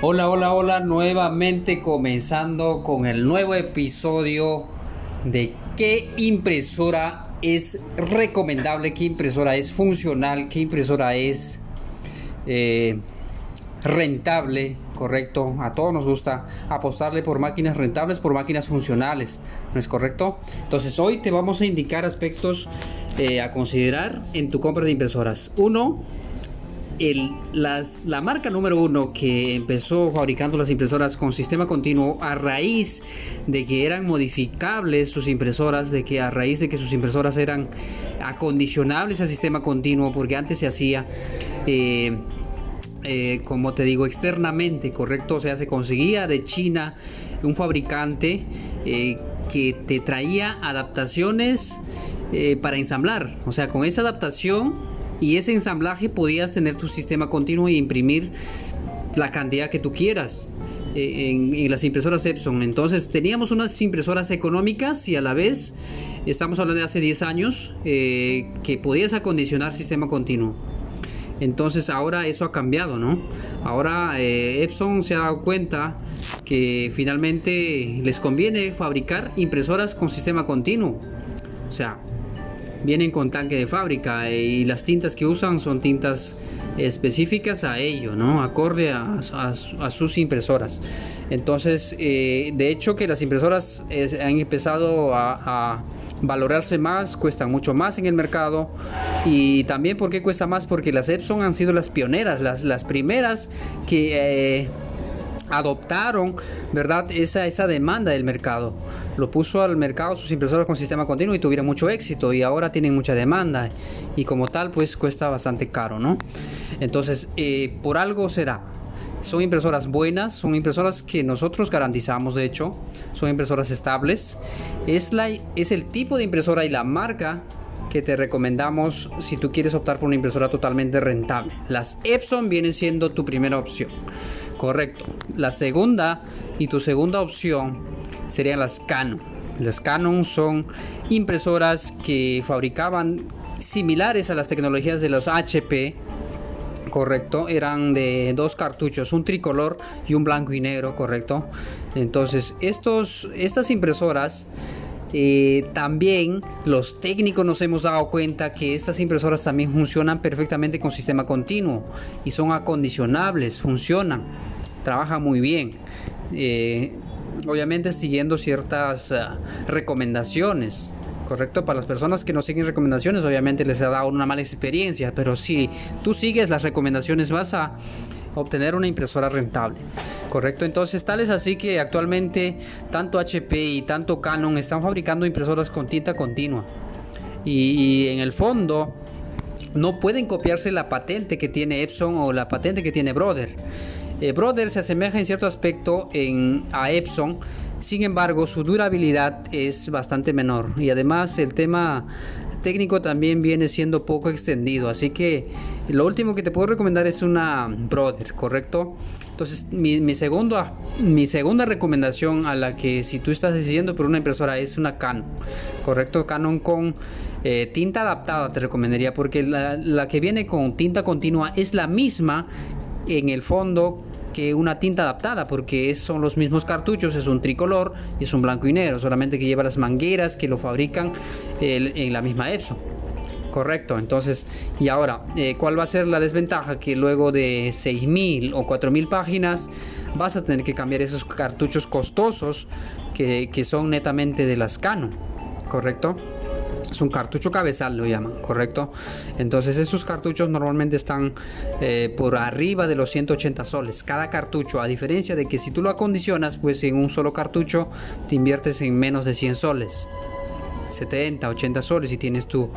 Hola, hola, hola, nuevamente comenzando con el nuevo episodio de qué impresora es recomendable, qué impresora es funcional, qué impresora es eh, rentable, correcto. A todos nos gusta apostarle por máquinas rentables, por máquinas funcionales, ¿no es correcto? Entonces hoy te vamos a indicar aspectos eh, a considerar en tu compra de impresoras. Uno, la marca número uno que empezó fabricando las impresoras con sistema continuo a raíz de que eran modificables sus impresoras, de que a raíz de que sus impresoras eran acondicionables al sistema continuo, porque antes se hacía... Eh, eh, como te digo, externamente, ¿correcto? O sea, se conseguía de China un fabricante eh, que te traía adaptaciones para ensamblar. O sea, con esa adaptación y ese ensamblaje podías tener tu sistema continuo e imprimir la cantidad que tú quieras eh, en, las impresoras Epson. Entonces teníamos unas impresoras económicas y a la vez, estamos hablando de hace 10 años, eh, que podías acondicionar sistema continuo. Entonces ahora eso ha cambiado, ¿no? Ahora eh, Epson se ha dado cuenta que finalmente les conviene fabricar impresoras con sistema continuo. O sea, vienen con tanque de fábrica eh, y las tintas que usan son tintas específicas a ello, ¿no? Acorde a, sus impresoras. Entonces, eh, de hecho que las impresoras han empezado a, valorarse más, cuestan mucho más en el mercado. Y también, ¿por qué cuesta más? Porque las Epson han sido las pioneras, las, las primeras que... Eh, adoptaron, ¿verdad? Esa, esa demanda del mercado. Lo puso al mercado sus impresoras con sistema continuo y tuvieron mucho éxito y ahora tienen mucha demanda y como tal pues cuesta bastante caro, ¿no? Entonces, eh, por algo será. Son impresoras buenas, son impresoras que nosotros garantizamos, de hecho, son impresoras estables. Es, la, es el tipo de impresora y la marca que te recomendamos si tú quieres optar por una impresora totalmente rentable. Las Epson vienen siendo tu primera opción. Correcto. La segunda y tu segunda opción serían las Canon. Las Canon son impresoras que fabricaban similares a las tecnologías de los HP. Correcto, eran de dos cartuchos, un tricolor y un blanco y negro, correcto. Entonces, estos, estas impresoras eh, también los técnicos nos hemos dado cuenta que estas impresoras también funcionan perfectamente con sistema continuo y son acondicionables, funcionan, trabajan muy bien. Eh, obviamente siguiendo ciertas ah, recomendaciones. Correcto, para las personas que no siguen recomendaciones, obviamente les ha dado una mala experiencia, pero si tú sigues las recomendaciones vas a obtener una impresora rentable. Correcto, entonces tal es así que actualmente tanto HP y tanto Canon están fabricando impresoras con tinta continua. Y, en el fondo no pueden copiarse la patente que tiene Epson o la patente que tiene Brother. Eh, Brother se asemeja en cierto aspecto a Epson, sin embargo su durabilidad es bastante menor y además el tema técnico también viene siendo poco extendido. Así que lo último que te puedo recomendar es una Brother, ¿correcto? Entonces, mi, mi, mi segunda recomendación a la que si tú estás decidiendo por una impresora es una Canon, ¿correcto? Canon con eh, tinta adaptada te recomendaría porque la, la que viene con tinta continua es la misma en el fondo que una tinta adaptada porque son los mismos cartuchos, es un tricolor y es un blanco y negro, solamente que lleva las mangueras que lo fabrican en la misma Epson. Correcto, entonces, y ahora, eh, ¿cuál va a ser la desventaja? Que luego de 6.000 o 4.000 páginas vas a tener que cambiar esos cartuchos costosos que, que son netamente de las Canon, ¿correcto? Es un cartucho cabezal, lo llaman, ¿correcto? Entonces esos cartuchos normalmente están eh, por arriba de los 180 soles. Cada cartucho, a diferencia de que si tú lo acondicionas, pues en un solo cartucho te inviertes en menos de 100 soles. 70, 80 soles y tienes tu,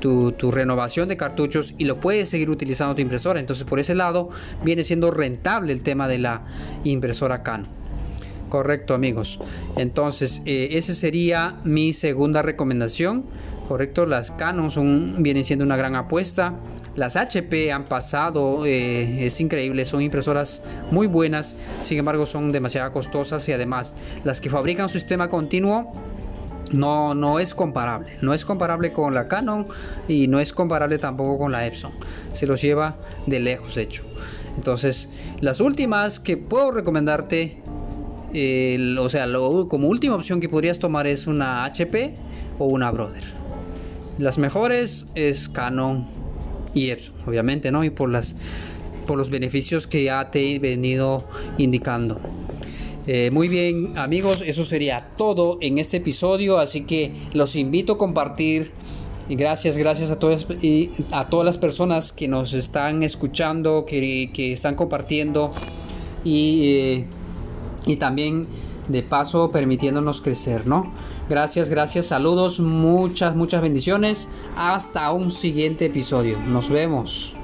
tu, renovación de cartuchos y lo puedes seguir utilizando tu impresora. Entonces por ese lado viene siendo rentable el tema de la impresora Canon. Correcto amigos. Entonces eh, esa sería mi segunda recomendación correcto las Canon son vienen siendo una gran apuesta las HP han pasado eh, es increíble son impresoras muy buenas sin embargo son demasiado costosas y además las que fabrican su sistema continuo no, no es comparable no es comparable con la Canon y no es comparable tampoco con la Epson se los lleva de lejos de hecho Entonces, las últimas que puedo recomendarte, o sea, como última opción que podrías tomar es una HP o una Brother. Las mejores es Canon y Epson, obviamente, ¿no? Y por las por los beneficios que ya te he venido indicando. Eh, muy bien amigos, eso sería todo en este episodio, así que los invito a compartir gracias, gracias a todas, y a todas las personas que nos están escuchando, que, están compartiendo y, eh, y también de paso permitiéndonos crecer, ¿no? Gracias, gracias, saludos, muchas, muchas bendiciones. Hasta un siguiente episodio. Nos vemos.